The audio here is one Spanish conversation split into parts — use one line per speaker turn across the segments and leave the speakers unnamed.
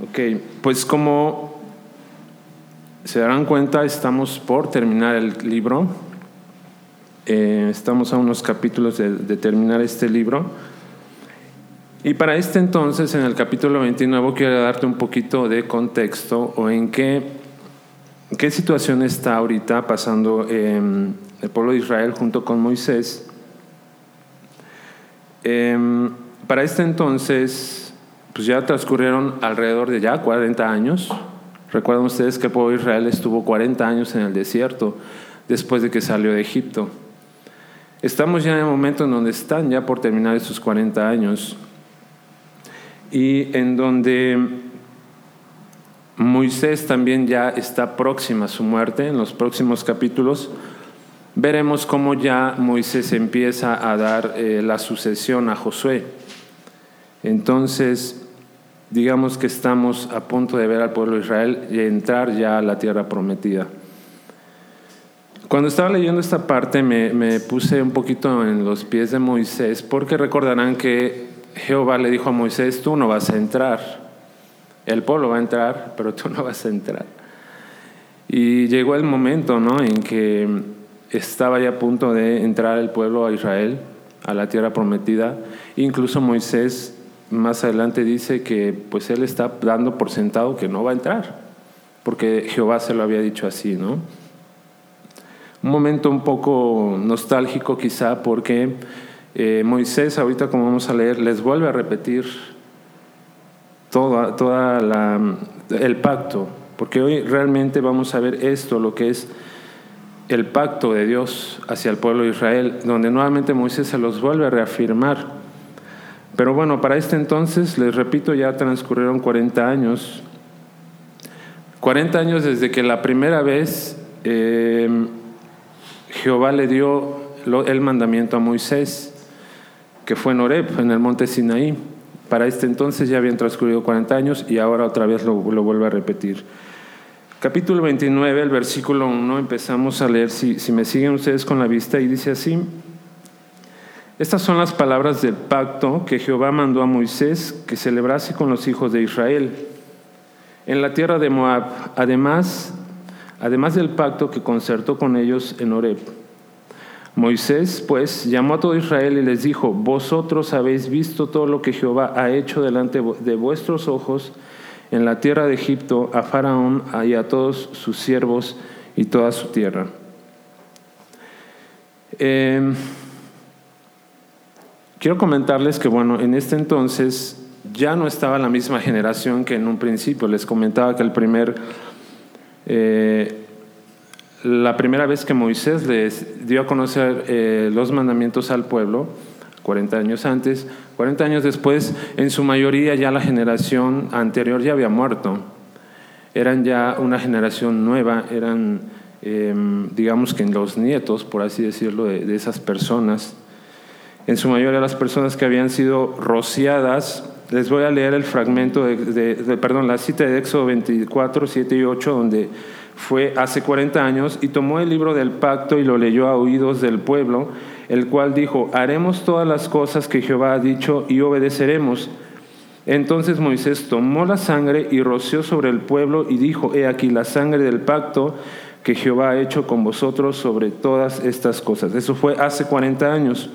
Ok, pues como se darán cuenta, estamos por terminar el libro. Eh, estamos a unos capítulos de, terminar este libro. Y para este entonces, en el capítulo 29, quiero darte un poquito de contexto o en qué, qué situación está ahorita pasando eh, el pueblo de Israel junto con Moisés. Eh, para este entonces, pues ya transcurrieron alrededor de ya 40 años. Recuerdan ustedes que el pueblo de Israel estuvo 40 años en el desierto después de que salió de Egipto. Estamos ya en el momento en donde están ya por terminar esos 40 años y en donde Moisés también ya está próxima a su muerte. En los próximos capítulos veremos cómo ya Moisés empieza a dar eh, la sucesión a Josué. Entonces, digamos que estamos a punto de ver al pueblo de Israel y entrar ya a la tierra prometida. Cuando estaba leyendo esta parte me, me, puse un poquito en los pies de Moisés porque recordarán que Jehová le dijo a Moisés, tú no vas a entrar, el pueblo va a entrar, pero tú no vas a entrar. Y llegó el momento ¿no? en que estaba ya a punto de entrar el pueblo a Israel, a la tierra prometida. Incluso Moisés más adelante dice que pues él está dando por sentado que no va a entrar, porque Jehová se lo había dicho así, ¿no? Un momento un poco nostálgico quizá porque eh, Moisés, ahorita como vamos a leer, les vuelve a repetir toda, toda el pacto, porque hoy realmente vamos a ver esto, lo que es el pacto de Dios hacia el pueblo de Israel, donde nuevamente Moisés se los vuelve a reafirmar. Pero bueno, para este entonces, les repito, ya transcurrieron 40 años. 40 años desde que la primera vez eh, Jehová le dio el mandamiento a Moisés, que fue en Oreb, en el monte Sinaí. Para este entonces ya habían transcurrido 40 años y ahora otra vez lo, lo vuelve a repetir. Capítulo 29, el versículo 1, empezamos a leer, si, si me siguen ustedes con la vista, y dice así, estas son las palabras del pacto que Jehová mandó a Moisés que celebrase con los hijos de Israel en la tierra de Moab, además, además del pacto que concertó con ellos en Horeb. Moisés, pues, llamó a todo Israel y les dijo, vosotros habéis visto todo lo que Jehová ha hecho delante de vuestros ojos en la tierra de Egipto a Faraón y a todos sus siervos y toda su tierra. Eh, Quiero comentarles que, bueno, en este entonces ya no estaba la misma generación que en un principio. Les comentaba que el primer, eh, la primera vez que Moisés les dio a conocer eh, los mandamientos al pueblo, 40 años antes, 40 años después, en su mayoría ya la generación anterior ya había muerto. Eran ya una generación nueva, eran, eh, digamos que los nietos, por así decirlo, de, de esas personas en su mayoría las personas que habían sido rociadas. Les voy a leer el fragmento de, perdón, la cita de Éxodo 24, 7 y 8, donde fue hace 40 años y tomó el libro del pacto y lo leyó a oídos del pueblo, el cual dijo, haremos todas las cosas que Jehová ha dicho y obedeceremos. Entonces Moisés tomó la sangre y roció sobre el pueblo y dijo, he aquí la sangre del pacto que Jehová ha hecho con vosotros sobre todas estas cosas. Eso fue hace 40 años.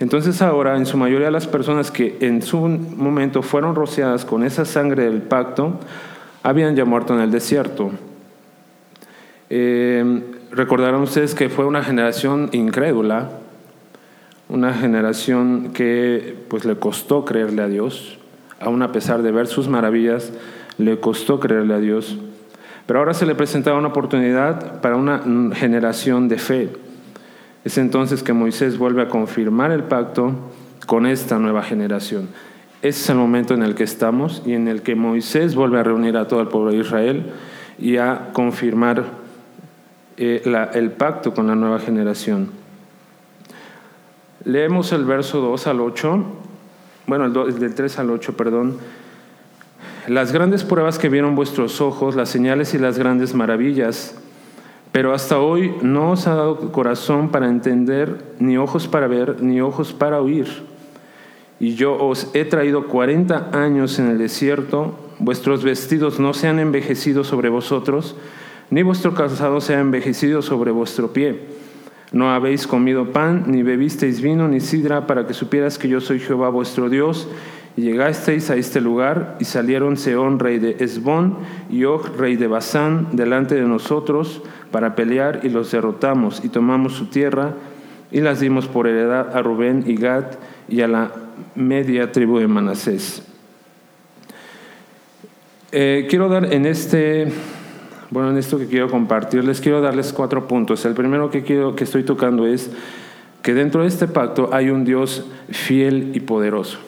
Entonces ahora, en su mayoría las personas que en su momento fueron rociadas con esa sangre del pacto, habían ya muerto en el desierto. Eh, recordarán ustedes que fue una generación incrédula, una generación que pues le costó creerle a Dios, aun a pesar de ver sus maravillas, le costó creerle a Dios. Pero ahora se le presentaba una oportunidad para una generación de fe es entonces que Moisés vuelve a confirmar el pacto con esta nueva generación. Ese es el momento en el que estamos y en el que Moisés vuelve a reunir a todo el pueblo de Israel y a confirmar eh, el pacto con la nueva generación. Leemos el verso 2 al 8, bueno, el del 3 al 8, perdón. Las grandes pruebas que vieron vuestros ojos, las señales y las grandes maravillas pero hasta hoy no os ha dado corazón para entender, ni ojos para ver, ni ojos para oír. Y yo os he traído cuarenta años en el desierto vuestros vestidos no se han envejecido sobre vosotros, ni vuestro calzado se ha envejecido sobre vuestro pie. No habéis comido pan, ni bebisteis vino, ni sidra, para que supieras que yo soy Jehová vuestro Dios. Llegasteis a este lugar, y salieron Seón, rey de Esbón, y Og, rey de Basán, delante de nosotros, para pelear, y los derrotamos, y tomamos su tierra, y las dimos por heredad a Rubén y Gad, y a la media tribu de Manasés. Eh, quiero dar en este bueno, en esto que quiero compartirles, quiero darles cuatro puntos. El primero que, quiero, que estoy tocando es que dentro de este pacto hay un Dios fiel y poderoso.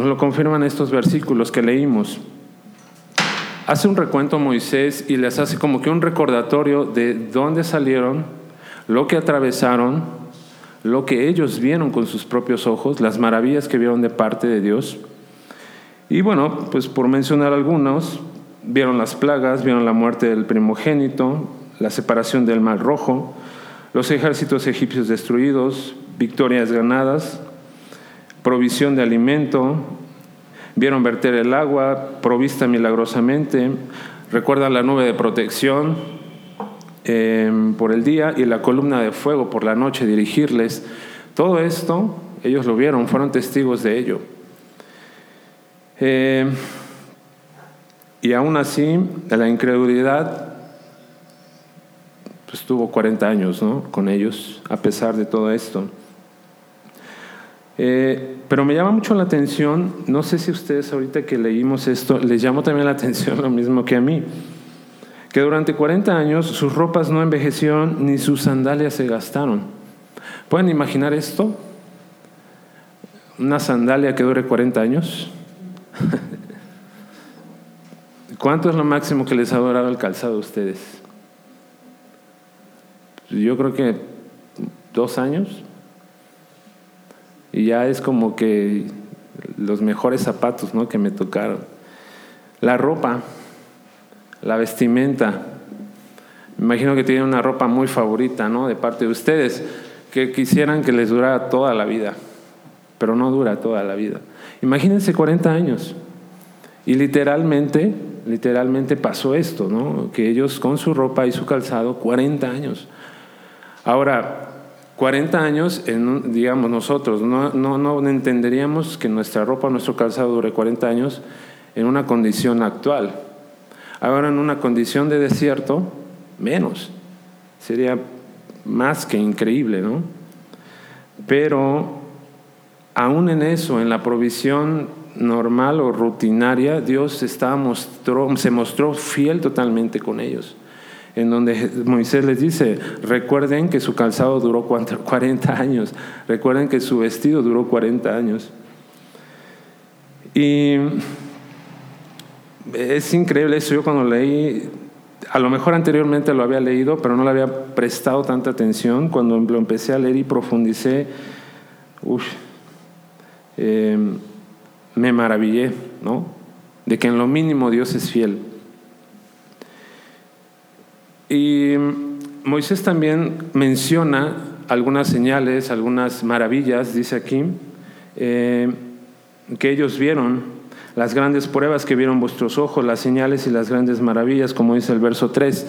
Nos lo confirman estos versículos que leímos. Hace un recuento Moisés y les hace como que un recordatorio de dónde salieron, lo que atravesaron, lo que ellos vieron con sus propios ojos, las maravillas que vieron de parte de Dios. Y bueno, pues por mencionar algunos, Vieron las plagas, vieron la muerte del primogénito, la separación del mar rojo, los ejércitos egipcios destruidos, victorias ganadas, provisión de alimento, vieron verter el agua, provista milagrosamente, recuerdan la nube de protección em, por el día y la columna de fuego por la noche dirigirles. Todo esto ellos lo vieron, fueron testigos de ello. Eh, y aún así, la incredulidad pues tuvo 40 años ¿no? con ellos, a pesar de todo esto. Eh, pero me llama mucho la atención, no sé si ustedes ahorita que leímos esto, les llamó también la atención lo mismo que a mí, que durante 40 años sus ropas no envejecieron ni sus sandalias se gastaron. ¿Pueden imaginar esto? Una sandalia que dure 40 años. ¿Cuánto es lo máximo que les ha durado el calzado a ustedes? Yo creo que dos años. Y ya es como que los mejores zapatos ¿no? que me tocaron. La ropa, la vestimenta. Me imagino que tienen una ropa muy favorita ¿no? de parte de ustedes, que quisieran que les durara toda la vida, pero no dura toda la vida. Imagínense 40 años. Y literalmente literalmente pasó esto, ¿no? Que ellos con su ropa y su calzado, 40 años. Ahora, 40 años, digamos nosotros, no, no, no entenderíamos que nuestra ropa, nuestro calzado dure 40 años en una condición actual. Ahora en una condición de desierto, menos. Sería más que increíble, ¿no? Pero aún en eso, en la provisión normal o rutinaria, Dios mostró, se mostró fiel totalmente con ellos. En donde Moisés les dice, recuerden que su calzado duró 40 años, recuerden que su vestido duró 40 años. Y es increíble eso, yo cuando leí, a lo mejor anteriormente lo había leído, pero no le había prestado tanta atención, cuando lo empecé a leer y profundicé, uff, eh, me maravillé, ¿no? De que en lo mínimo Dios es fiel. Y Moisés también menciona algunas señales, algunas maravillas, dice aquí, eh, que ellos vieron, las grandes pruebas que vieron vuestros ojos, las señales y las grandes maravillas, como dice el verso 3.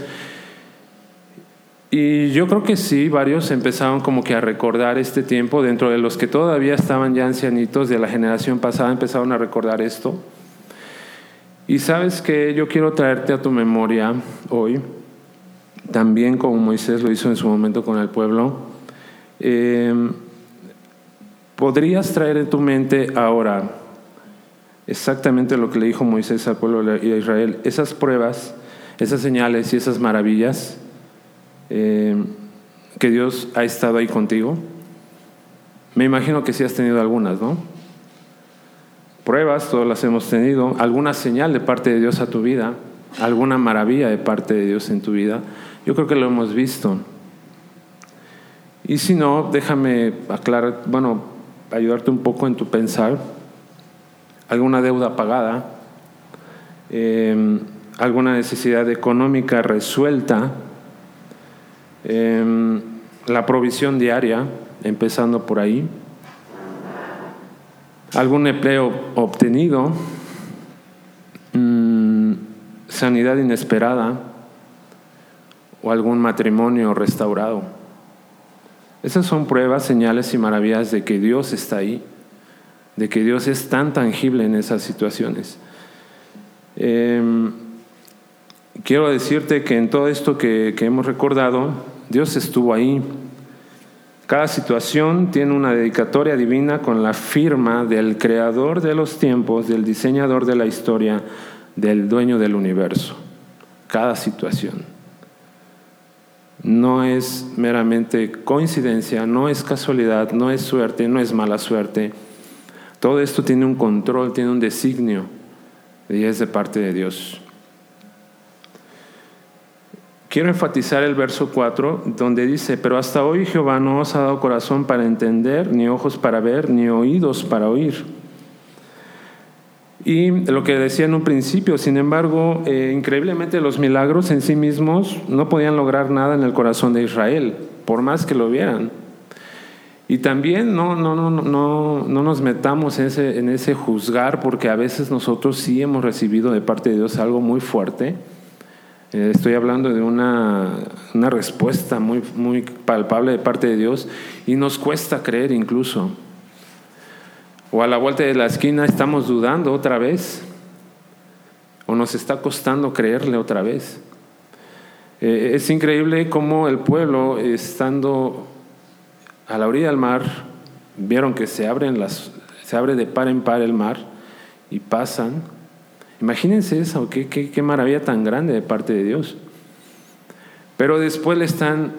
Y yo creo que sí, varios empezaron como que a recordar este tiempo, dentro de los que todavía estaban ya ancianitos de la generación pasada, empezaron a recordar esto. Y sabes que yo quiero traerte a tu memoria hoy, también como Moisés lo hizo en su momento con el pueblo, eh, podrías traer en tu mente ahora exactamente lo que le dijo Moisés al pueblo de Israel, esas pruebas, esas señales y esas maravillas eh, que Dios ha estado ahí contigo? Me imagino que sí has tenido algunas, ¿no? Pruebas, todas las hemos tenido, alguna señal de parte de Dios a tu vida, alguna maravilla de parte de Dios en tu vida. Yo creo que lo hemos visto. Y si no, déjame aclarar, bueno, ayudarte un poco en tu pensar. Alguna deuda pagada, eh, alguna necesidad económica resuelta, Em, la provisión diaria, empezando por ahí, algún empleo obtenido, mm, sanidad inesperada o algún matrimonio restaurado. Esas son pruebas, señales y maravillas de que Dios está ahí, de que Dios es tan tangible en esas situaciones. Em, quiero decirte que en todo esto que, que hemos recordado, Dios estuvo ahí. Cada situación tiene una dedicatoria divina con la firma del creador de los tiempos, del diseñador de la historia, del dueño del universo. Cada situación. No es meramente coincidencia, no es casualidad, no es suerte, no es mala suerte. Todo esto tiene un control, tiene un designio y es de parte de Dios. Quiero enfatizar el verso 4, donde dice, pero hasta hoy Jehová no os ha dado corazón para entender, ni ojos para ver, ni oídos para oír. Y lo que decía en un principio, sin embargo, eh, increíblemente los milagros en sí mismos no podían lograr nada en el corazón de Israel, por más que lo vieran. Y también no, no, no, no, no nos metamos en ese, juzgar, porque a veces nosotros sí hemos recibido de parte de Dios algo muy fuerte. Eh, estoy hablando de una, una respuesta muy, muy palpable de parte de Dios y nos cuesta creer incluso. O a la vuelta de la esquina estamos dudando otra vez. O nos está costando creerle otra vez. Eh, es increíble cómo el pueblo, estando a la orilla del mar, vieron que se, se abre de par en par el mar y pasan. Imagínense eso, qué, qué maravilla tan grande de parte de Dios. Pero después le están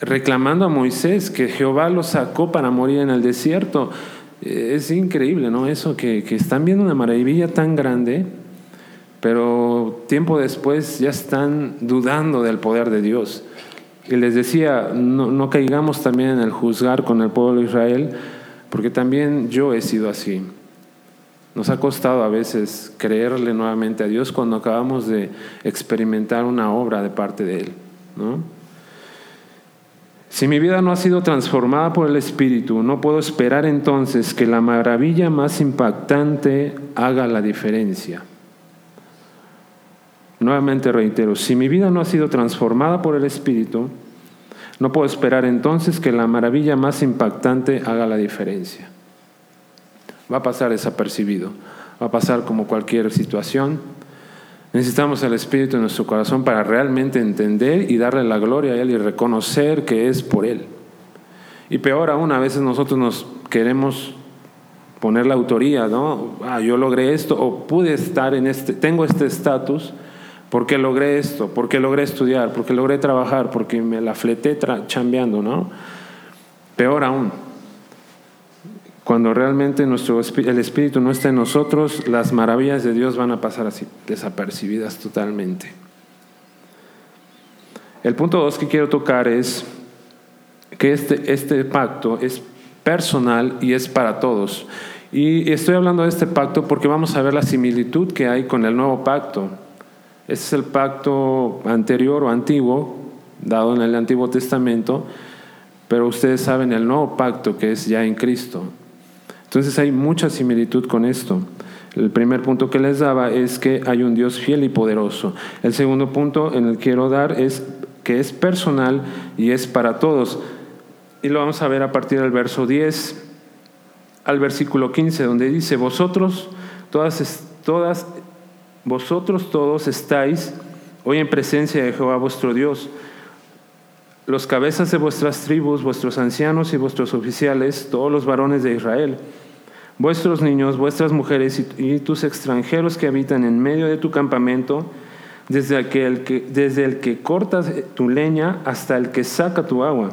reclamando a Moisés que Jehová lo sacó para morir en el desierto. Es increíble, ¿no? Eso que, están viendo una maravilla tan grande, pero tiempo después ya están dudando del poder de Dios. Y les decía, no, no caigamos también en el juzgar con el pueblo de Israel, porque también yo he sido así. Nos ha costado a veces creerle nuevamente a Dios cuando acabamos de experimentar una obra de parte de Él, ¿no? Si mi vida no ha sido transformada por el Espíritu, no puedo esperar entonces que la maravilla más impactante haga la diferencia. Nuevamente reitero, si mi vida no ha sido transformada por el Espíritu, no puedo esperar entonces que la maravilla más impactante haga la diferencia. Va a pasar desapercibido, va a pasar como cualquier situación, Necesitamos el Espíritu en nuestro corazón para realmente entender y darle la gloria a Él y reconocer que es por Él. Y peor aún, a veces nosotros nos queremos poner la autoría, ¿no? Ah, yo logré esto o pude estar en este, tengo este estatus porque logré esto, porque logré estudiar, porque logré trabajar, porque me la fleté chambeando, ¿no? Peor aún, cuando realmente nuestro, el Espíritu no está en nosotros, las maravillas de Dios van a pasar así, desapercibidas totalmente. El punto dos que quiero tocar es que este, este pacto es personal y es para todos. Y estoy hablando de este pacto porque vamos a ver la similitud que hay con el nuevo pacto. Este es el pacto anterior o antiguo, dado en el Antiguo Testamento, pero ustedes saben el nuevo pacto que es ya en Cristo. Entonces hay mucha similitud con esto. El primer punto que les daba es que hay un Dios fiel y poderoso. El segundo punto en el que quiero dar es que es personal y es para todos. Y lo vamos a ver a partir del verso 10 al versículo 15, donde dice, vosotros, todas, todas, vosotros todos estáis hoy en presencia de Jehová vuestro Dios los cabezas de vuestras tribus, vuestros ancianos y vuestros oficiales, todos los varones de Israel, vuestros niños, vuestras mujeres y, tus extranjeros que habitan en medio de tu campamento, desde el, que, desde el que cortas tu leña hasta el que saca tu agua,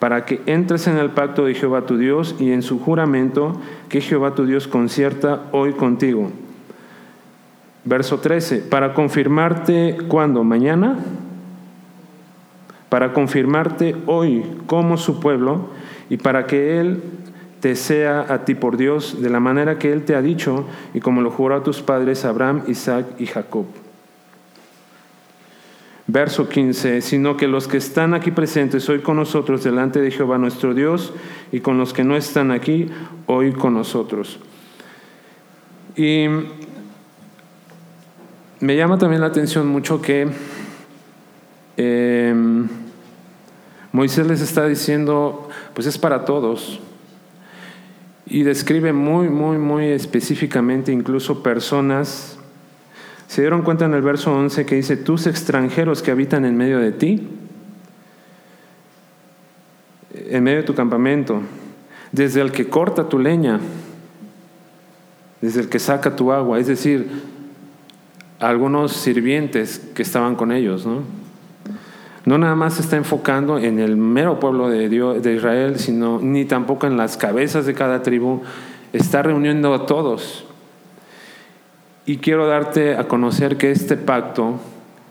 para que entres en el pacto de Jehová tu Dios y en su juramento que Jehová tu Dios concierta hoy contigo. Verso 13, para confirmarte cuando, mañana para confirmarte hoy como su pueblo y para que Él te sea a ti por Dios de la manera que Él te ha dicho y como lo juró a tus padres Abraham, Isaac y Jacob. Verso 15, sino que los que están aquí presentes hoy con nosotros delante de Jehová nuestro Dios y con los que no están aquí hoy con nosotros. Y me llama también la atención mucho que em, Moisés les está diciendo, pues es para todos. Y describe muy, muy, muy específicamente incluso personas. Se dieron cuenta en el verso 11 que dice, tus extranjeros que habitan en medio de ti, en medio de tu campamento, desde el que corta tu leña, desde el que saca tu agua, es decir, algunos sirvientes que estaban con ellos, ¿no? No nada más se está enfocando en el mero pueblo de, Israel, sino ni tampoco en las cabezas de cada tribu, está reuniendo a todos. Y quiero darte a conocer que este pacto,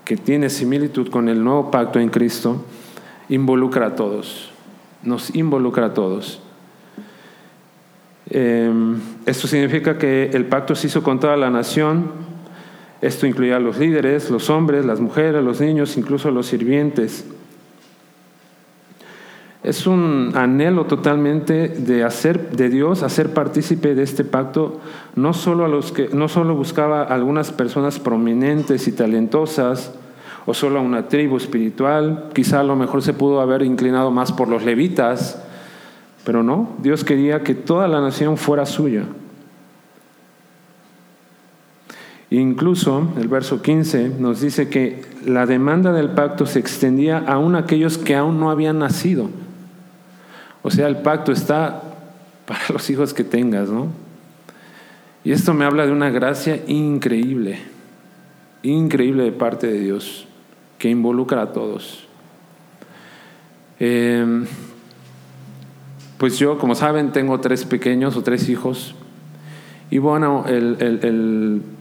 que tiene similitud con el nuevo pacto en Cristo, involucra a todos, nos involucra a todos. Em, esto significa que el pacto se hizo con toda la nación, esto incluía a los líderes, los hombres, las mujeres, los niños, incluso los sirvientes. Es un anhelo totalmente de hacer de Dios hacer partícipe de este pacto, no solo a los que no solo buscaba a algunas personas prominentes y talentosas o solo a una tribu espiritual, quizá a lo mejor se pudo haber inclinado más por los levitas, pero no, Dios quería que toda la nación fuera suya. Incluso el verso 15 nos dice que la demanda del pacto se extendía aún a aquellos que aún no habían nacido. O sea, el pacto está para los hijos que tengas, ¿no? Y esto me habla de una gracia increíble, increíble de parte de Dios, que involucra a todos. Em, pues yo, como saben, tengo tres pequeños o tres hijos. Y bueno,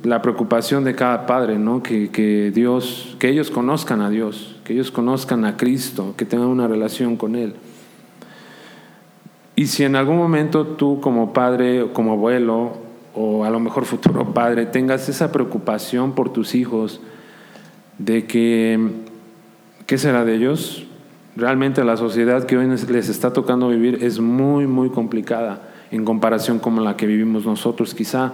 la preocupación de cada padre, ¿no? Que, Dios, que ellos conozcan a Dios, que ellos conozcan a Cristo, que tengan una relación con Él. Y si en algún momento tú como padre como abuelo o a lo mejor futuro padre tengas esa preocupación por tus hijos de que, ¿qué será de ellos? Realmente la sociedad que hoy les está tocando vivir es muy, muy complicada en comparación con la que vivimos nosotros. Quizá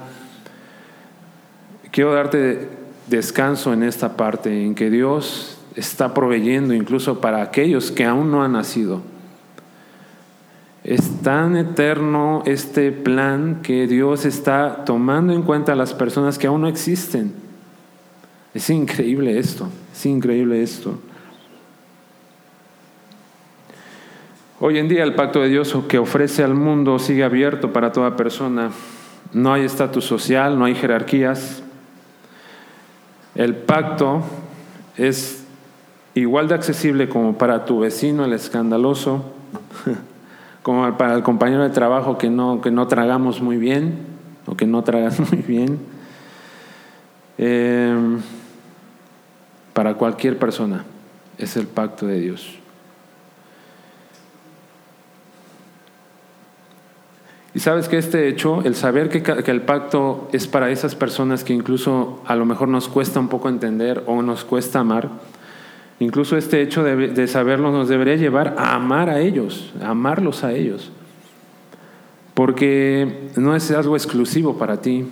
quiero darte descanso en esta parte, en que Dios está proveyendo incluso para aquellos que aún no han nacido. Es tan eterno este plan que Dios está tomando en cuenta a las personas que aún no existen. Es increíble esto, es increíble esto. Hoy en día el pacto de Dios que ofrece al mundo sigue abierto para toda persona. No hay estatus social, no hay jerarquías. El pacto es igual de accesible como para tu vecino el escandaloso, como para el compañero de trabajo que no, que no tragamos muy bien o que no tragas muy bien. Em, para cualquier persona es el pacto de Dios. Y sabes que este hecho, el saber que, el pacto es para esas personas que incluso a lo mejor nos cuesta un poco entender o nos cuesta amar, incluso este hecho de, saberlo nos debería llevar a amar a ellos, a amarlos a ellos. Porque no es algo exclusivo para ti.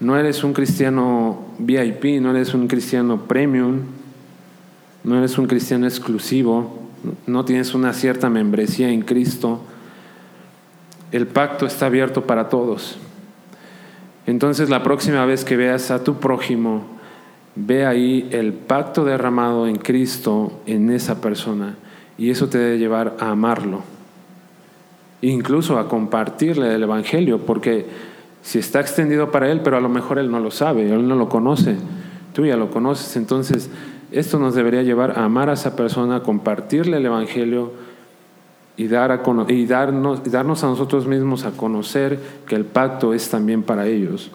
No eres un cristiano VIP, no eres un cristiano premium, no eres un cristiano exclusivo, no tienes una cierta membresía en Cristo el pacto está abierto para todos. Entonces la próxima vez que veas a tu prójimo, ve ahí el pacto derramado en Cristo en esa persona y eso te debe llevar a amarlo. Incluso a compartirle el Evangelio, porque si está extendido para él, pero a lo mejor él no lo sabe, él no lo conoce, tú ya lo conoces, entonces esto nos debería llevar a amar a esa persona, a compartirle el Evangelio, y, darnos a nosotros mismos a conocer que el pacto es también para ellos.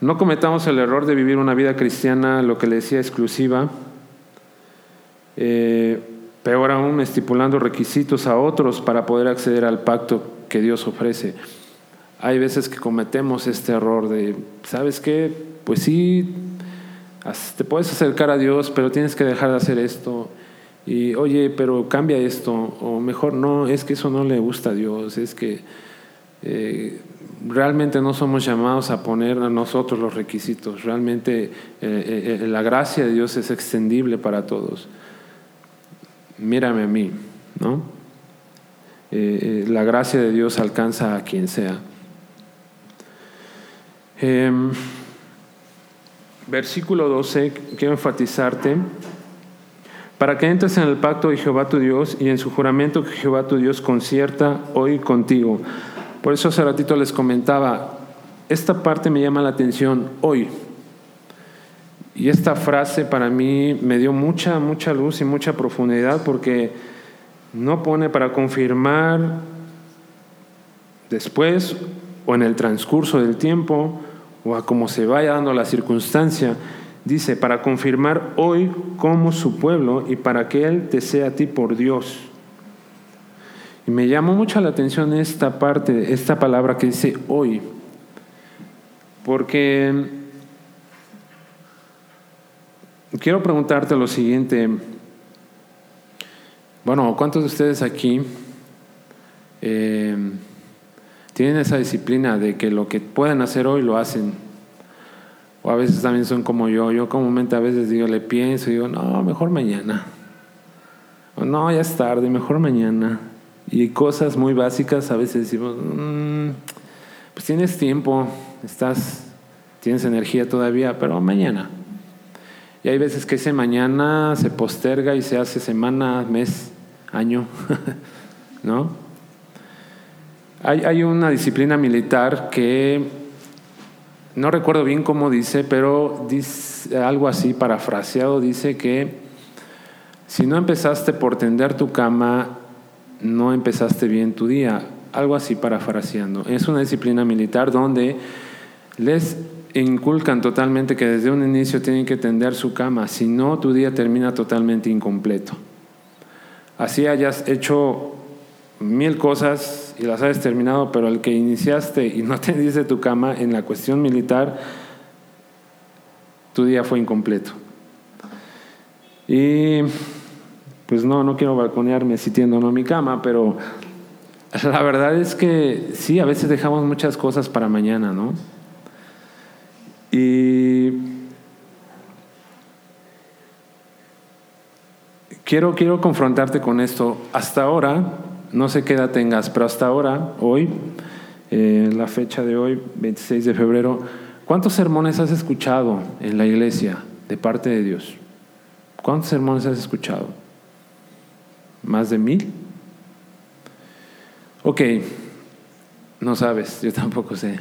No cometamos el error de vivir una vida cristiana, lo que le decía, exclusiva, eh, peor aún estipulando requisitos a otros para poder acceder al pacto que Dios ofrece. Hay veces que cometemos este error de, ¿sabes qué? Pues sí, te puedes acercar a Dios, pero tienes que dejar de hacer esto y oye, pero cambia esto, o mejor no, es que eso no le gusta a Dios, es que eh, realmente no somos llamados a poner a nosotros los requisitos. Realmente eh, eh, la gracia de Dios es extendible para todos. Mírame a mí, ¿no? la gracia de Dios alcanza a quien sea. Em, versículo 12, quiero enfatizarte para que entres en el pacto de Jehová tu Dios y en su juramento que Jehová tu Dios concierta hoy contigo. Por eso hace ratito les comentaba, esta parte me llama la atención hoy. Y esta frase para mí me dio mucha, mucha luz y mucha profundidad porque no pone para confirmar después o en el transcurso del tiempo o a cómo se vaya dando la circunstancia, Dice, para confirmar hoy como su pueblo y para que Él te sea a ti por Dios. Y me llamó mucho la atención esta parte, esta palabra que dice hoy, porque quiero preguntarte lo siguiente. Bueno, ¿cuántos de ustedes aquí eh, tienen esa disciplina de que lo que pueden hacer hoy lo hacen? O a veces también son como yo. Yo comúnmente a veces digo, le pienso y digo, no, mejor mañana. No, ya es tarde, mejor mañana. Y cosas muy básicas a veces decimos, mm, pues tienes tiempo, estás, tienes energía todavía, pero mañana. Y hay veces que ese mañana se posterga y se hace semana, mes, año, ¿no? Hay, hay una disciplina militar que no recuerdo bien cómo dice, pero dice algo así parafraseado, dice que si no empezaste por tender tu cama, no empezaste bien tu día, algo así parafraseando. Es una disciplina militar donde les inculcan totalmente que desde un inicio tienen que tender su cama, si no tu día termina totalmente incompleto. Así hayas hecho mil cosas y las has terminado, pero el que iniciaste y no te dice tu cama en la cuestión militar, tu día fue incompleto. Y pues no, no quiero balconearme sitiendo no mi cama, pero la verdad es que sí, a veces dejamos muchas cosas para mañana, ¿no? Y quiero, quiero confrontarte con esto. Hasta ahora, no sé qué edad tengas, pero hasta ahora, hoy, eh, la fecha de hoy, 26 de febrero, ¿cuántos sermones has escuchado en la iglesia de parte de Dios? ¿Cuántos sermones has escuchado? ¿Más de mil? Ok, no sabes, yo tampoco sé.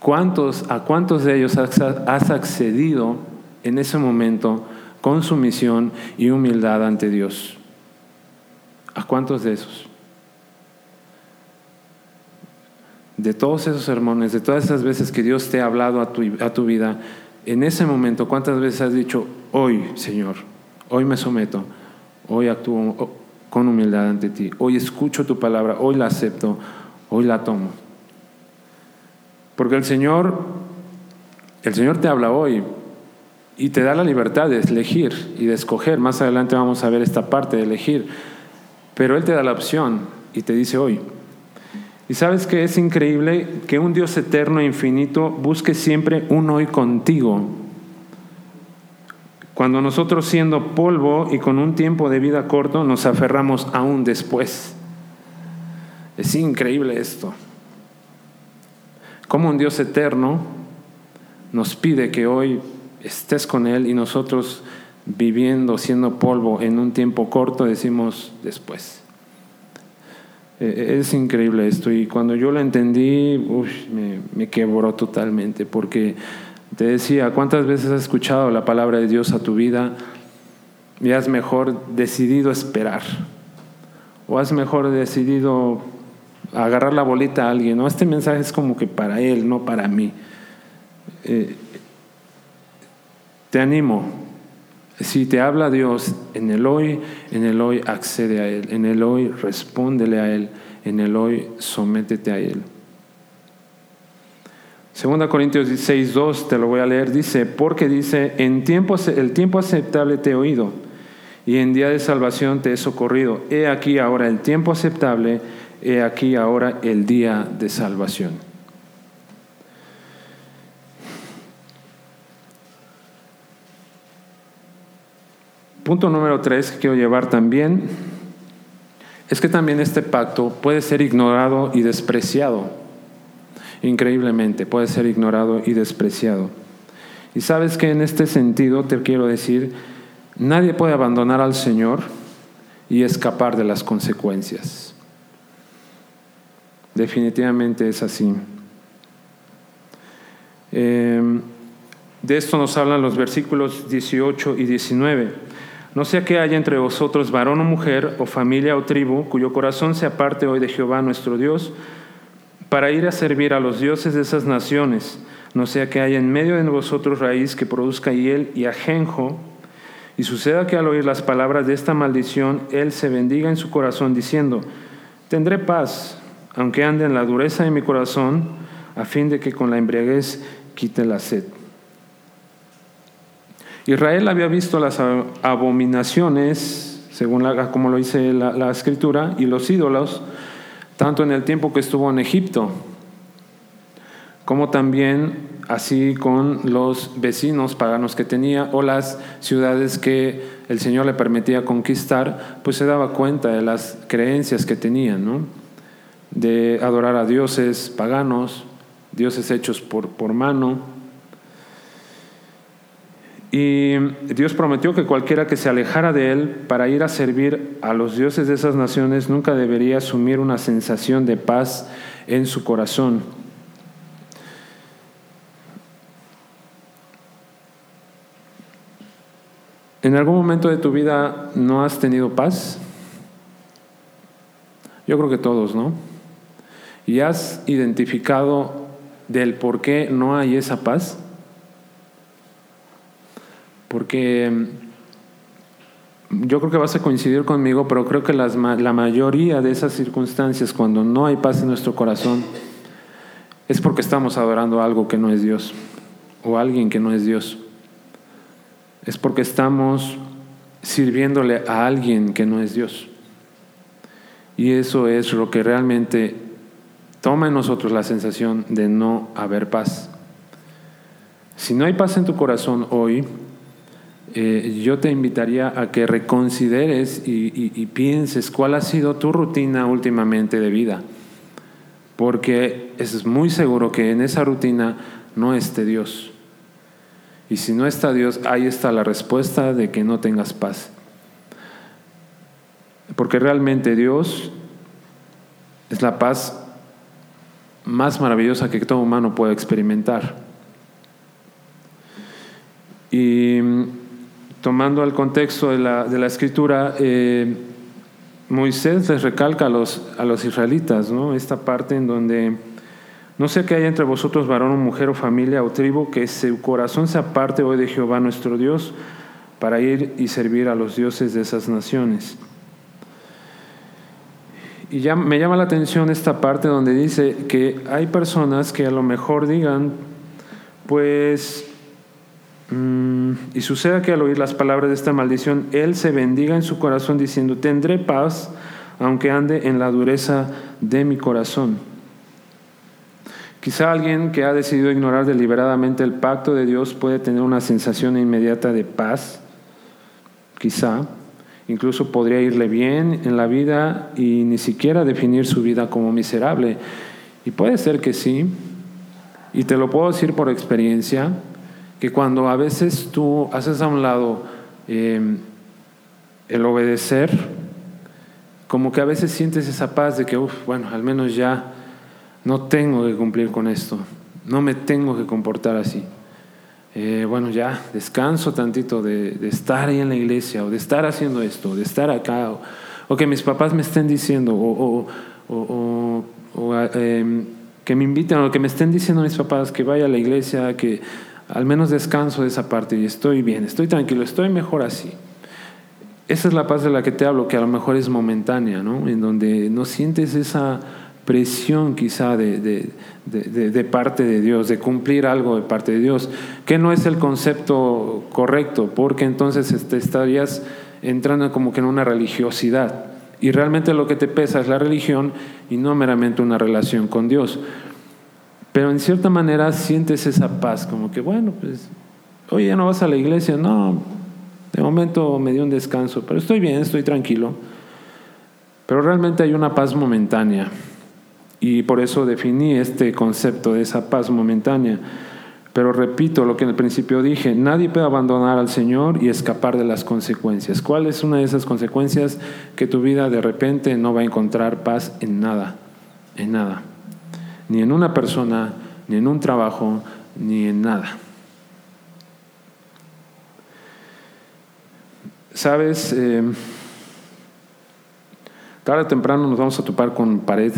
¿Cuántos, ¿A cuántos de ellos has accedido en ese momento con sumisión y humildad ante Dios? ¿A cuántos de esos? De todos esos sermones, de todas esas veces que Dios te ha hablado a tu, a tu vida, en ese momento, ¿cuántas veces has dicho, hoy, Señor, hoy me someto, hoy actúo con humildad ante ti, hoy escucho tu palabra, hoy la acepto, hoy la tomo? Porque el Señor, el Señor te habla hoy y te da la libertad de elegir y de escoger. Más adelante vamos a ver esta parte de elegir. Pero Él te da la opción y te dice hoy, y sabes que es increíble que un Dios eterno e infinito busque siempre un hoy contigo. Cuando nosotros siendo polvo y con un tiempo de vida corto nos aferramos aún después. Es increíble esto. Como un Dios eterno nos pide que hoy estés con Él y nosotros viviendo, siendo polvo en un tiempo corto, decimos después. Eh, es increíble esto y cuando yo lo entendí, me, me, quebró totalmente porque te decía, ¿cuántas veces has escuchado la palabra de Dios a tu vida y has mejor decidido esperar? ¿O has mejor decidido agarrar la bolita a alguien? ¿no? Este mensaje es como que para él, no para mí. Eh, te animo, si te habla Dios en el hoy, en el hoy accede a Él, en el hoy respóndele a Él, en el hoy sométete a Él. Segunda Corintios 16, 2, te lo voy a leer, dice, porque dice, en tiempo, el tiempo aceptable te he oído y en día de salvación te he socorrido. He aquí ahora el tiempo aceptable, he aquí ahora el día de salvación. Punto número tres que quiero llevar también es que también este pacto puede ser ignorado y despreciado. Increíblemente, puede ser ignorado y despreciado. Y sabes que en este sentido te quiero decir, nadie puede abandonar al Señor y escapar de las consecuencias. Definitivamente es así. Em, de esto nos hablan los versículos 18 y 19. No sea que haya entre vosotros varón o mujer, o familia o tribu, cuyo corazón se aparte hoy de Jehová nuestro Dios, para ir a servir a los dioses de esas naciones. No sea que haya en medio de vosotros raíz que produzca hiel y ajenjo, y suceda que al oír las palabras de esta maldición, él se bendiga en su corazón, diciendo, tendré paz, aunque ande en la dureza de mi corazón, a fin de que con la embriaguez quite la sed. Israel había visto las abominaciones, según la, como lo dice la, escritura, y los ídolos, tanto en el tiempo que estuvo en Egipto, como también así con los vecinos paganos que tenía o las ciudades que el Señor le permitía conquistar, pues se daba cuenta de las creencias que tenían, ¿no? de adorar a dioses paganos, dioses hechos por, por mano. Y Dios prometió que cualquiera que se alejara de Él para ir a servir a los dioses de esas naciones nunca debería asumir una sensación de paz en su corazón ¿En algún momento de tu vida no has tenido paz? Yo creo que todos, ¿no? ¿Y has identificado del por qué no hay esa paz? Porque mm, yo creo que vas a coincidir conmigo, pero creo que las, la mayoría de esas circunstancias, cuando no hay paz en nuestro corazón, es porque estamos adorando algo que no es Dios o alguien que no es Dios es porque estamos sirviéndole a alguien que no es Dios. Y eso es lo que realmente toma en nosotros la sensación de no haber paz. Si no hay paz en tu corazón hoy, eh, yo te invitaría a que reconsideres y pienses cuál ha sido tu rutina últimamente de vida. Porque es muy seguro que en esa rutina no esté Dios. Y si no está Dios, ahí está la respuesta de que no tengas paz. Porque realmente Dios es la paz más maravillosa que todo humano puede experimentar. Y tomando el contexto de la, de la escritura, eh, Moisés les recalca a los, a los israelitas, ¿no? esta parte en donde no sé que haya entre vosotros varón o mujer o familia o tribu que su corazón se aparte hoy de Jehová nuestro Dios para ir y servir a los dioses de esas naciones. Y ya me llama la atención esta parte donde dice que hay personas que a lo mejor digan, pues, y suceda que al oír las palabras de esta maldición, Él se bendiga en su corazón diciendo, tendré paz aunque ande en la dureza de mi corazón. Quizá alguien que ha decidido ignorar deliberadamente el pacto de Dios puede tener una sensación inmediata de paz, quizá, incluso podría irle bien en la vida y ni siquiera definir su vida como miserable. Y puede ser que sí, y te lo puedo decir por experiencia, que cuando a veces tú haces a un lado em, el obedecer, como que a veces sientes esa paz de que, uff, bueno, al menos ya no tengo que cumplir con esto, no me tengo que comportar así. Eh, bueno, ya descanso tantito de, estar ahí en la iglesia, o de estar haciendo esto, de estar acá, o, que mis papás me estén diciendo, o, em, que me inviten, o que me estén diciendo mis papás que vaya a la iglesia, que al menos descanso de esa parte y estoy bien, estoy tranquilo, estoy mejor así. Esa es la paz de la que te hablo, que a lo mejor es momentánea, ¿no? En donde no sientes esa presión quizá de, de, parte de Dios, de cumplir algo de parte de Dios, que no es el concepto correcto, porque entonces te estarías entrando como que en una religiosidad Y realmente lo que te pesa es la religión y no meramente una relación con Dios. Pero en cierta manera sientes esa paz, como que, bueno, pues, oye, ya no vas a la iglesia, no, de momento me dio un descanso, pero estoy bien, estoy tranquilo. Pero realmente hay una paz momentánea. Y por eso definí este concepto de esa paz momentánea. Pero repito lo que en el principio dije, nadie puede abandonar al Señor y escapar de las consecuencias. ¿Cuál es una de esas consecuencias? Que tu vida de repente no va a encontrar paz en nada, en nada. Ni en una persona, ni en un trabajo, ni en nada. Sabes, eh, tarde o temprano nos vamos a topar con pared.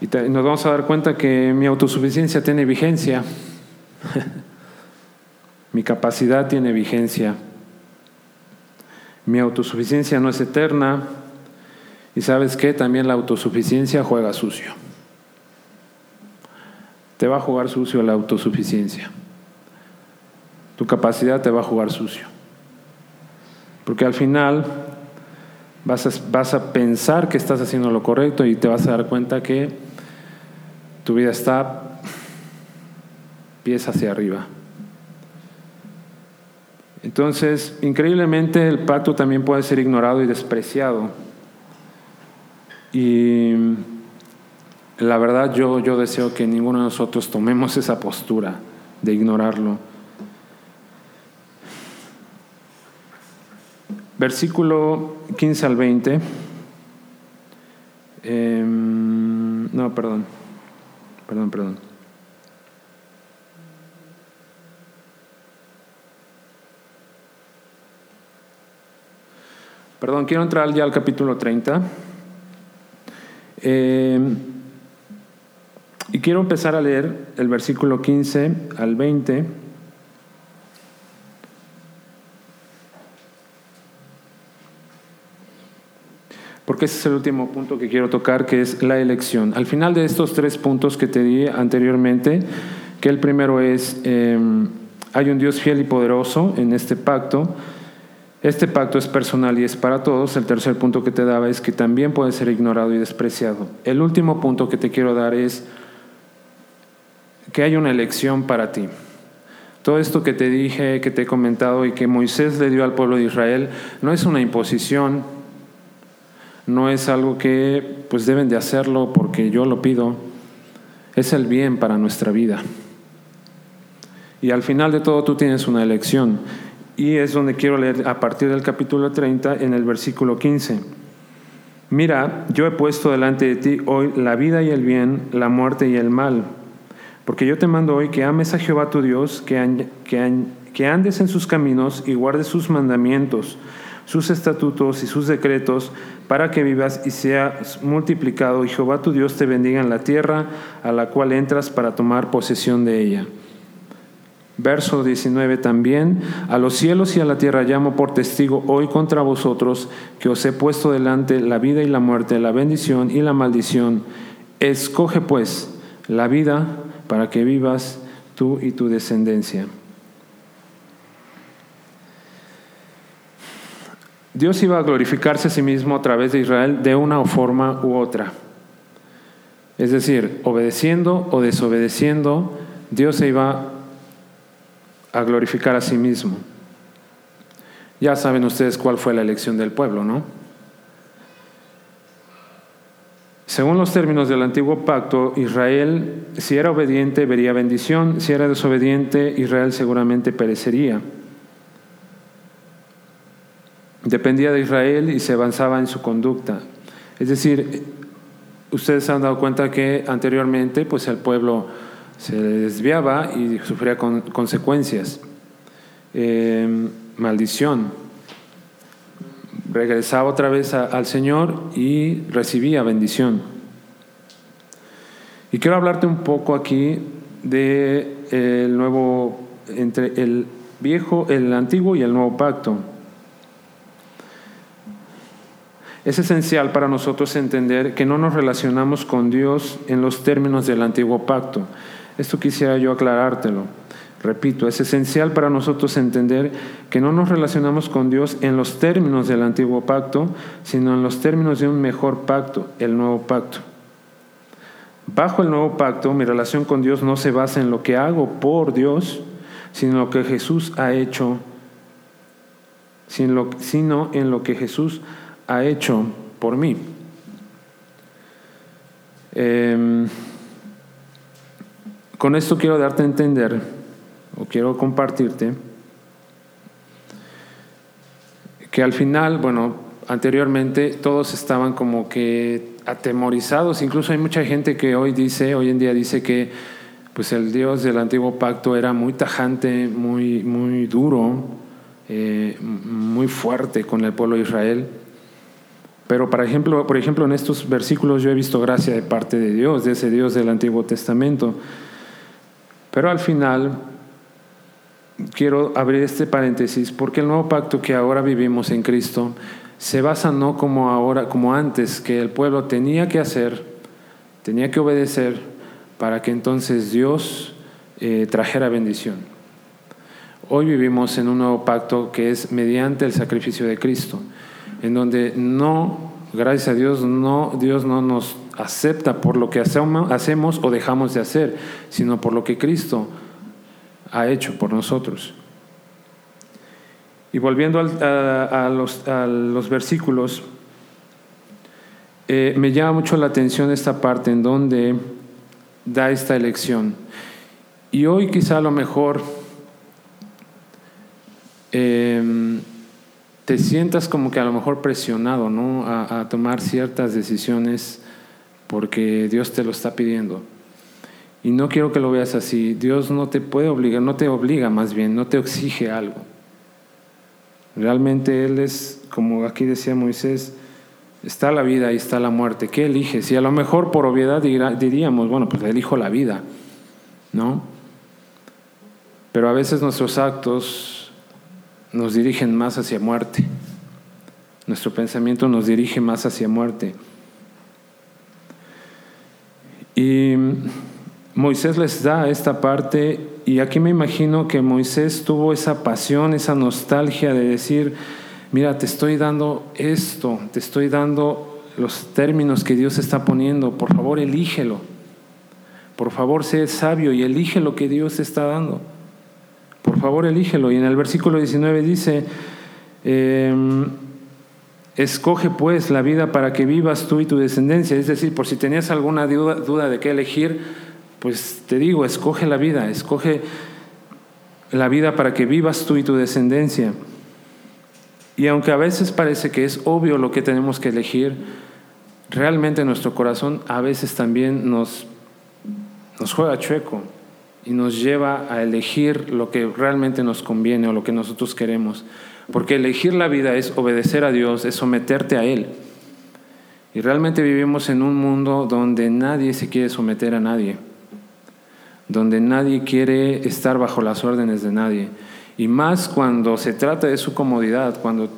Y nos vamos a dar cuenta que mi autosuficiencia tiene vigencia, mi capacidad tiene vigencia, mi autosuficiencia no es eterna y sabes que también la autosuficiencia juega sucio. Te va a jugar sucio la autosuficiencia. Tu capacidad te va a jugar sucio. Porque al final vas a, vas a pensar que estás haciendo lo correcto y te vas a dar cuenta que tu vida está pies hacia arriba. Entonces, increíblemente el pacto también puede ser ignorado y despreciado. Y la verdad yo, yo deseo que ninguno de nosotros tomemos esa postura de ignorarlo. Versículo 15 al 20. Em, no, perdón. Perdón, perdón. Perdón, quiero entrar ya al capítulo 30. Eh, y quiero empezar a leer el versículo 15 al 20. porque ese es el último punto que quiero tocar, que es la elección. Al final de estos tres puntos que te di anteriormente, que el primero es, em, hay un Dios fiel y poderoso en este pacto, este pacto es personal y es para todos. El tercer punto que te daba es que también puede ser ignorado y despreciado. El último punto que te quiero dar es que hay una elección para ti. Todo esto que te dije, que te he comentado y que Moisés le dio al pueblo de Israel, no es una imposición, no es algo que pues deben de hacerlo porque yo lo pido, es el bien para nuestra vida. Y al final de todo tú tienes una elección. Y es donde quiero leer a partir del capítulo 30 en el versículo 15. Mira, yo he puesto delante de ti hoy la vida y el bien, la muerte y el mal. Porque yo te mando hoy que ames a Jehová tu Dios, que, que andes en sus caminos y guardes sus mandamientos sus estatutos y sus decretos, para que vivas y seas multiplicado, y Jehová tu Dios te bendiga en la tierra a la cual entras para tomar posesión de ella. Verso 19 también, a los cielos y a la tierra llamo por testigo hoy contra vosotros que os he puesto delante la vida y la muerte, la bendición y la maldición. Escoge pues la vida para que vivas tú y tu descendencia. Dios iba a glorificarse a sí mismo a través de Israel de una forma u otra. Es decir, obedeciendo o desobedeciendo, Dios se iba a glorificar a sí mismo. Ya saben ustedes cuál fue la elección del pueblo, ¿no? Según los términos del antiguo pacto, Israel, si era obediente, vería bendición, si era desobediente, Israel seguramente perecería dependía de Israel y se avanzaba en su conducta. Es decir, ustedes se han dado cuenta que anteriormente pues el pueblo se desviaba y sufría consecuencias. Em, maldición. Regresaba otra vez al Señor y recibía bendición. Y quiero hablarte un poco aquí de el nuevo entre el viejo, el antiguo y el nuevo pacto. Es esencial para nosotros entender que no nos relacionamos con Dios en los términos del antiguo pacto. Esto quisiera yo aclarártelo. Repito, es esencial para nosotros entender que no nos relacionamos con Dios en los términos del antiguo pacto, sino en los términos de un mejor pacto, el nuevo pacto. Bajo el nuevo pacto, mi relación con Dios no se basa en lo que hago por Dios, sino en lo que Jesús ha hecho, sino en lo que Jesús ha hecho por mí. Em, con esto quiero darte a entender, o quiero compartirte, que al final, bueno, anteriormente todos estaban como que atemorizados, incluso hay mucha gente que hoy dice, hoy en día dice que pues el Dios del antiguo pacto era muy tajante, muy, muy duro, eh, muy fuerte con el pueblo de Israel. Pero por ejemplo, por ejemplo, en estos versículos yo he visto gracia de parte de Dios, de ese Dios del Antiguo Testamento. Pero al final quiero abrir este paréntesis porque el nuevo pacto que ahora vivimos en Cristo se basa no como ahora, como antes, que el pueblo tenía que hacer, tenía que obedecer para que entonces Dios eh, trajera bendición. Hoy vivimos en un nuevo pacto que es mediante el sacrificio de Cristo, en donde no, gracias a Dios, no, Dios no nos acepta por lo que hacemos o dejamos de hacer, sino por lo que Cristo ha hecho por nosotros. Y volviendo a, los, versículos, eh, me llama mucho la atención esta parte en donde da esta elección. Y hoy quizá a lo mejor em, te sientas como que a lo mejor presionado ¿no? a, a tomar ciertas decisiones porque Dios te lo está pidiendo. Y no quiero que lo veas así. Dios no te puede obligar, no te obliga más bien, no te exige algo. Realmente Él es, como aquí decía Moisés, está la vida y está la muerte. ¿Qué eliges? Y a lo mejor por obviedad diríamos, bueno, pues elijo la vida, ¿no? Pero a veces nuestros actos nos dirigen más hacia muerte. Nuestro pensamiento nos dirige más hacia muerte. Y Moisés les da esta parte y aquí me imagino que Moisés tuvo esa pasión, esa nostalgia de decir, mira, te estoy dando esto, te estoy dando los términos que Dios está poniendo, por favor elígelo, por favor sé sabio y elige lo que Dios está dando, por favor elígelo. Y en el versículo 19 dice, em, escoge pues la vida para que vivas tú y tu descendencia, es decir, por si tenías alguna duda, de qué elegir, pues te digo, escoge la vida, escoge la vida para que vivas tú y tu descendencia. Y aunque a veces parece que es obvio lo que tenemos que elegir, realmente nuestro corazón a veces también nos, nos juega chueco y nos lleva a elegir lo que realmente nos conviene o lo que nosotros queremos. Porque elegir la vida es obedecer a Dios, es someterte a Él. Y realmente vivimos en un mundo donde nadie se quiere someter a nadie donde nadie quiere estar bajo las órdenes de nadie. Y más cuando se trata de su comodidad, cuando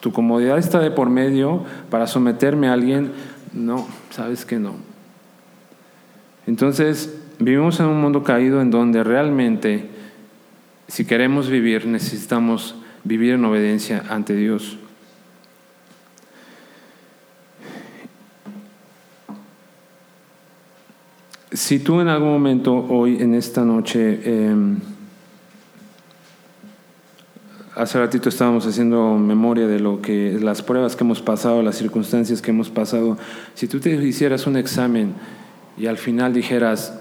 tu comodidad está de por medio para someterme a alguien, no, sabes que no. Entonces, vivimos en un mundo caído en donde realmente, si queremos vivir, necesitamos vivir en obediencia ante Dios. Si tú en algún momento hoy, en esta noche, em, hace ratito estábamos haciendo memoria de lo que las pruebas que hemos pasado, las circunstancias que hemos pasado. Si tú te hicieras un examen y al final dijeras,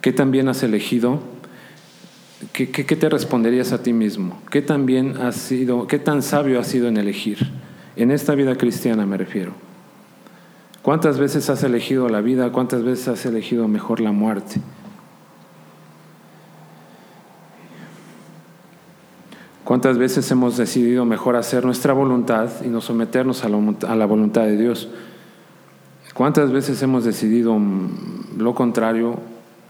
¿qué tan bien has elegido? ¿Qué, ¿Qué, te responderías a ti mismo? ¿Qué tan has sido, qué tan sabio has sido en elegir? En esta vida cristiana me refiero. ¿Cuántas veces has elegido la vida? ¿Cuántas veces has elegido mejor la muerte? ¿Cuántas veces hemos decidido mejor hacer nuestra voluntad y no someternos a la, voluntad de Dios? ¿Cuántas veces hemos decidido lo contrario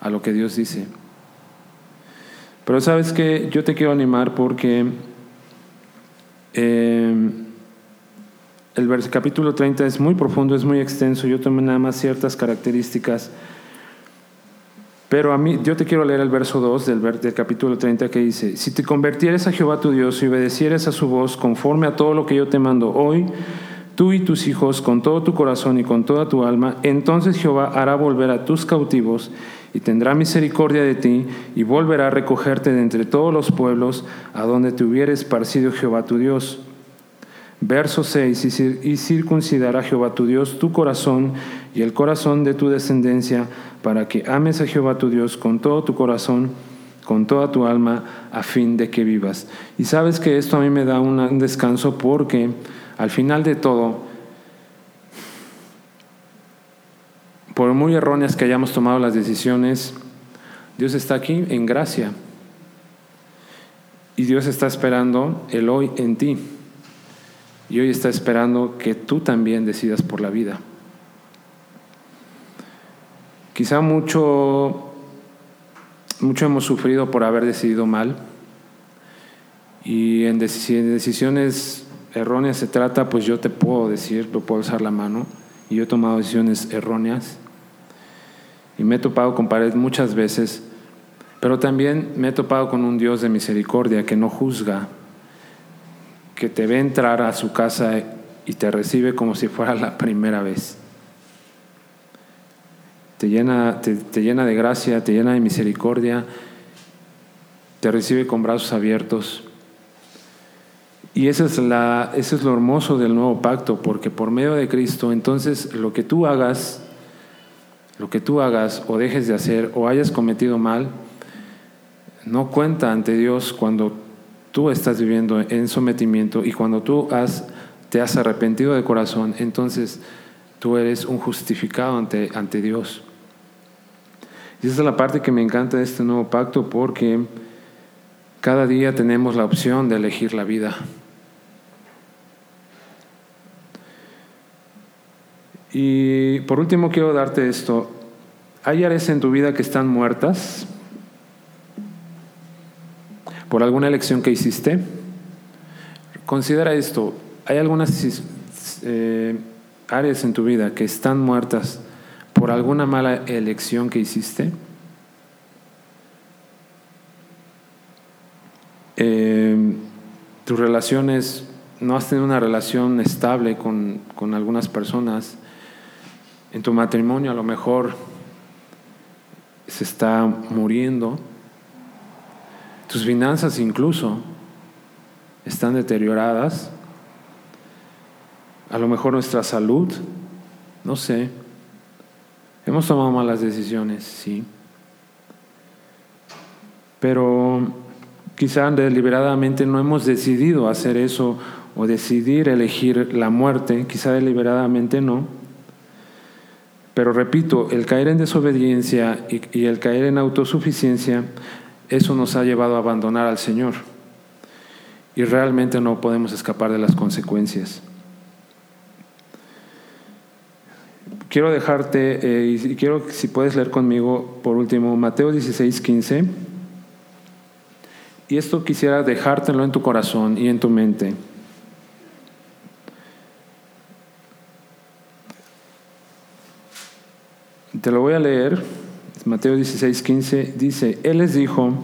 a lo que Dios dice? Pero sabes que yo te quiero animar porque eh, el capítulo 30 es muy profundo, es muy extenso. Yo tomé nada más ciertas características. Pero a mí, yo te quiero leer el verso 2 del, del capítulo 30 que dice, si te convertieres a Jehová tu Dios y obedecieres a su voz conforme a todo lo que yo te mando hoy, tú y tus hijos con todo tu corazón y con toda tu alma, entonces Jehová hará volver a tus cautivos y tendrá misericordia de ti y volverá a recogerte de entre todos los pueblos a donde te hubiere esparcido Jehová tu Dios. Verso 6, y circuncidará Jehová tu Dios tu corazón y el corazón de tu descendencia, para que ames a Jehová tu Dios con todo tu corazón, con toda tu alma, a fin de que vivas. Y sabes que esto a mí me da un descanso porque al final de todo, por muy erróneas que hayamos tomado las decisiones, Dios está aquí en gracia. Y Dios está esperando el hoy en ti. Y hoy está esperando que tú también decidas por la vida. Quizá mucho, mucho hemos sufrido por haber decidido mal. Y en decisiones erróneas se trata, pues yo te puedo decir, lo puedo alzar la mano. Y yo he tomado decisiones erróneas. Y me he topado con pared muchas veces. Pero también me he topado con un Dios de misericordia que no juzga, que te ve entrar a su casa y te recibe como si fuera la primera vez. Te llena, te, llena de gracia, te llena de misericordia, te recibe con brazos abiertos. Y eso es, la, es lo hermoso del nuevo pacto, porque por medio de Cristo, entonces lo que tú hagas, lo que tú hagas o dejes de hacer o hayas cometido mal, no cuenta ante Dios cuando tú estás viviendo en sometimiento y cuando tú has, te has arrepentido de corazón, entonces tú eres un justificado ante, ante Dios. Y esa es la parte que me encanta de este nuevo pacto porque cada día tenemos la opción de elegir la vida. Y por último quiero darte esto. ¿Hay áreas en tu vida que están muertas? por alguna elección que hiciste. Considera esto, hay algunas eh, áreas en tu vida que están muertas por alguna mala elección que hiciste. Eh, tus relaciones, no has tenido una relación estable con, con algunas personas. En tu matrimonio a lo mejor se está muriendo tus finanzas incluso están deterioradas. A lo mejor nuestra salud, no sé. Hemos tomado malas decisiones, sí. Pero quizá deliberadamente no hemos decidido hacer eso o decidir elegir la muerte, quizá deliberadamente no. Pero repito, el caer en desobediencia y, el caer en autosuficiencia eso nos ha llevado a abandonar al Señor. Y realmente no podemos escapar de las consecuencias. Quiero dejarte, eh, y quiero si puedes leer conmigo por último Mateo 16, 15. Y esto quisiera dejártelo en tu corazón y en tu mente. Te lo voy a leer Mateo 16, 15 dice, Él les dijo,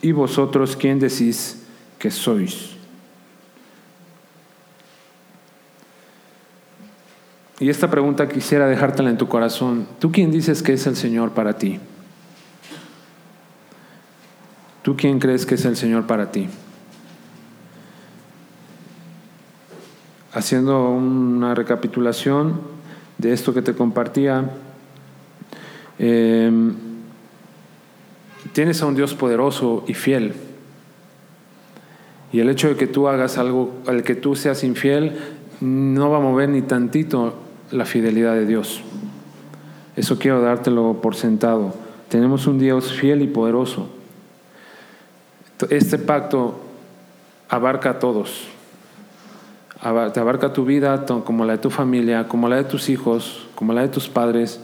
¿y vosotros quién decís que sois? Y esta pregunta quisiera dejártela en tu corazón. ¿Tú quién dices que es el Señor para ti? ¿Tú quién crees que es el Señor para ti? Haciendo una recapitulación de esto que te compartía, Em, tienes a un Dios poderoso y fiel. Y el hecho de que tú hagas algo, al que tú seas infiel, no va a mover ni tantito la fidelidad de Dios. Eso quiero dártelo por sentado. Tenemos un Dios fiel y poderoso. Este pacto abarca a todos. Te abarca tu vida como la de tu familia, como la de tus hijos, como la de tus padres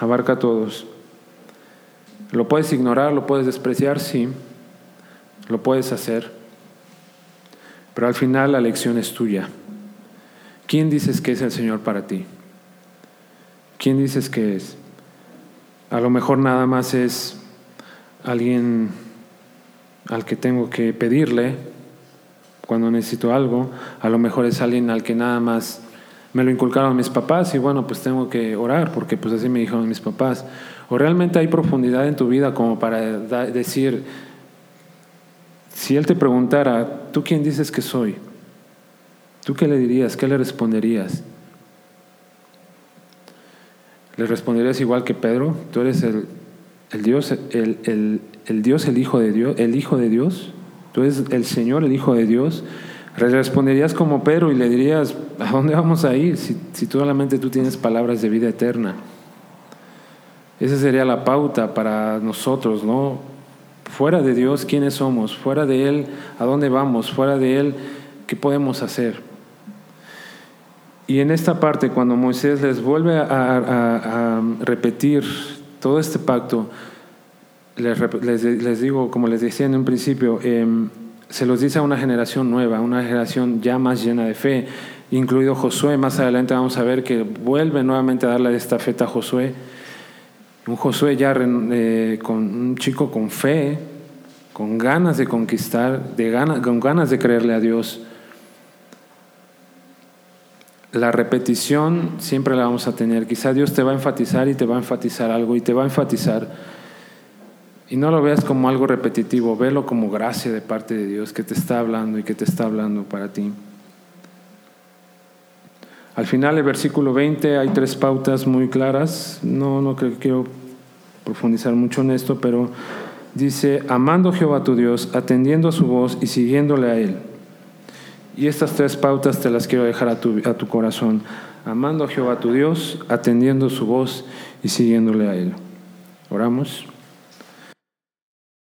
abarca a todos. Lo puedes ignorar, lo puedes despreciar, sí, lo puedes hacer, pero al final la lección es tuya. ¿Quién dices que es el Señor para ti? ¿Quién dices que es? A lo mejor nada más es alguien al que tengo que pedirle cuando necesito algo. A lo mejor es alguien al que nada más me lo inculcaron mis papás y bueno, pues tengo que orar porque pues así me dijeron mis papás. O realmente hay profundidad en tu vida como para decir, si él te preguntara, ¿tú quién dices que soy? ¿Tú qué le dirías? ¿Qué le responderías? ¿Le responderías igual que Pedro? ¿Tú eres el, el Dios, el, el, el, Dios, el Hijo de Dios, el Hijo de Dios? ¿Tú eres el Señor, el Hijo de Dios? Responderías como Pedro y le dirías, ¿a dónde vamos a ir si, si solamente tú tienes palabras de vida eterna? Esa sería la pauta para nosotros, ¿no? Fuera de Dios, ¿quiénes somos? Fuera de Él, ¿a dónde vamos? Fuera de Él, ¿qué podemos hacer? Y en esta parte, cuando Moisés les vuelve a, repetir todo este pacto, les, les, digo, como les decía en un principio, eh, se los dice a una generación nueva, una generación ya más llena de fe, incluido Josué. Más adelante vamos a ver que vuelve nuevamente a darle esta feta a Josué. Un Josué ya eh, con un chico con fe, con ganas de conquistar, de con ganas de creerle a Dios. La repetición siempre la vamos a tener. Quizá Dios te va a enfatizar y te va a enfatizar algo y te va a enfatizar y no lo veas como algo repetitivo, velo como gracia de parte de Dios que te está hablando y que te está hablando para ti. Al final del versículo 20 hay tres pautas muy claras. No, no creo, quiero profundizar mucho en esto, pero dice, amando a Jehová tu Dios, atendiendo a su voz y siguiéndole a Él. Y estas tres pautas te las quiero dejar a tu, a corazón. Amando a Jehová tu Dios, atendiendo su voz y siguiéndole a Él. Oramos.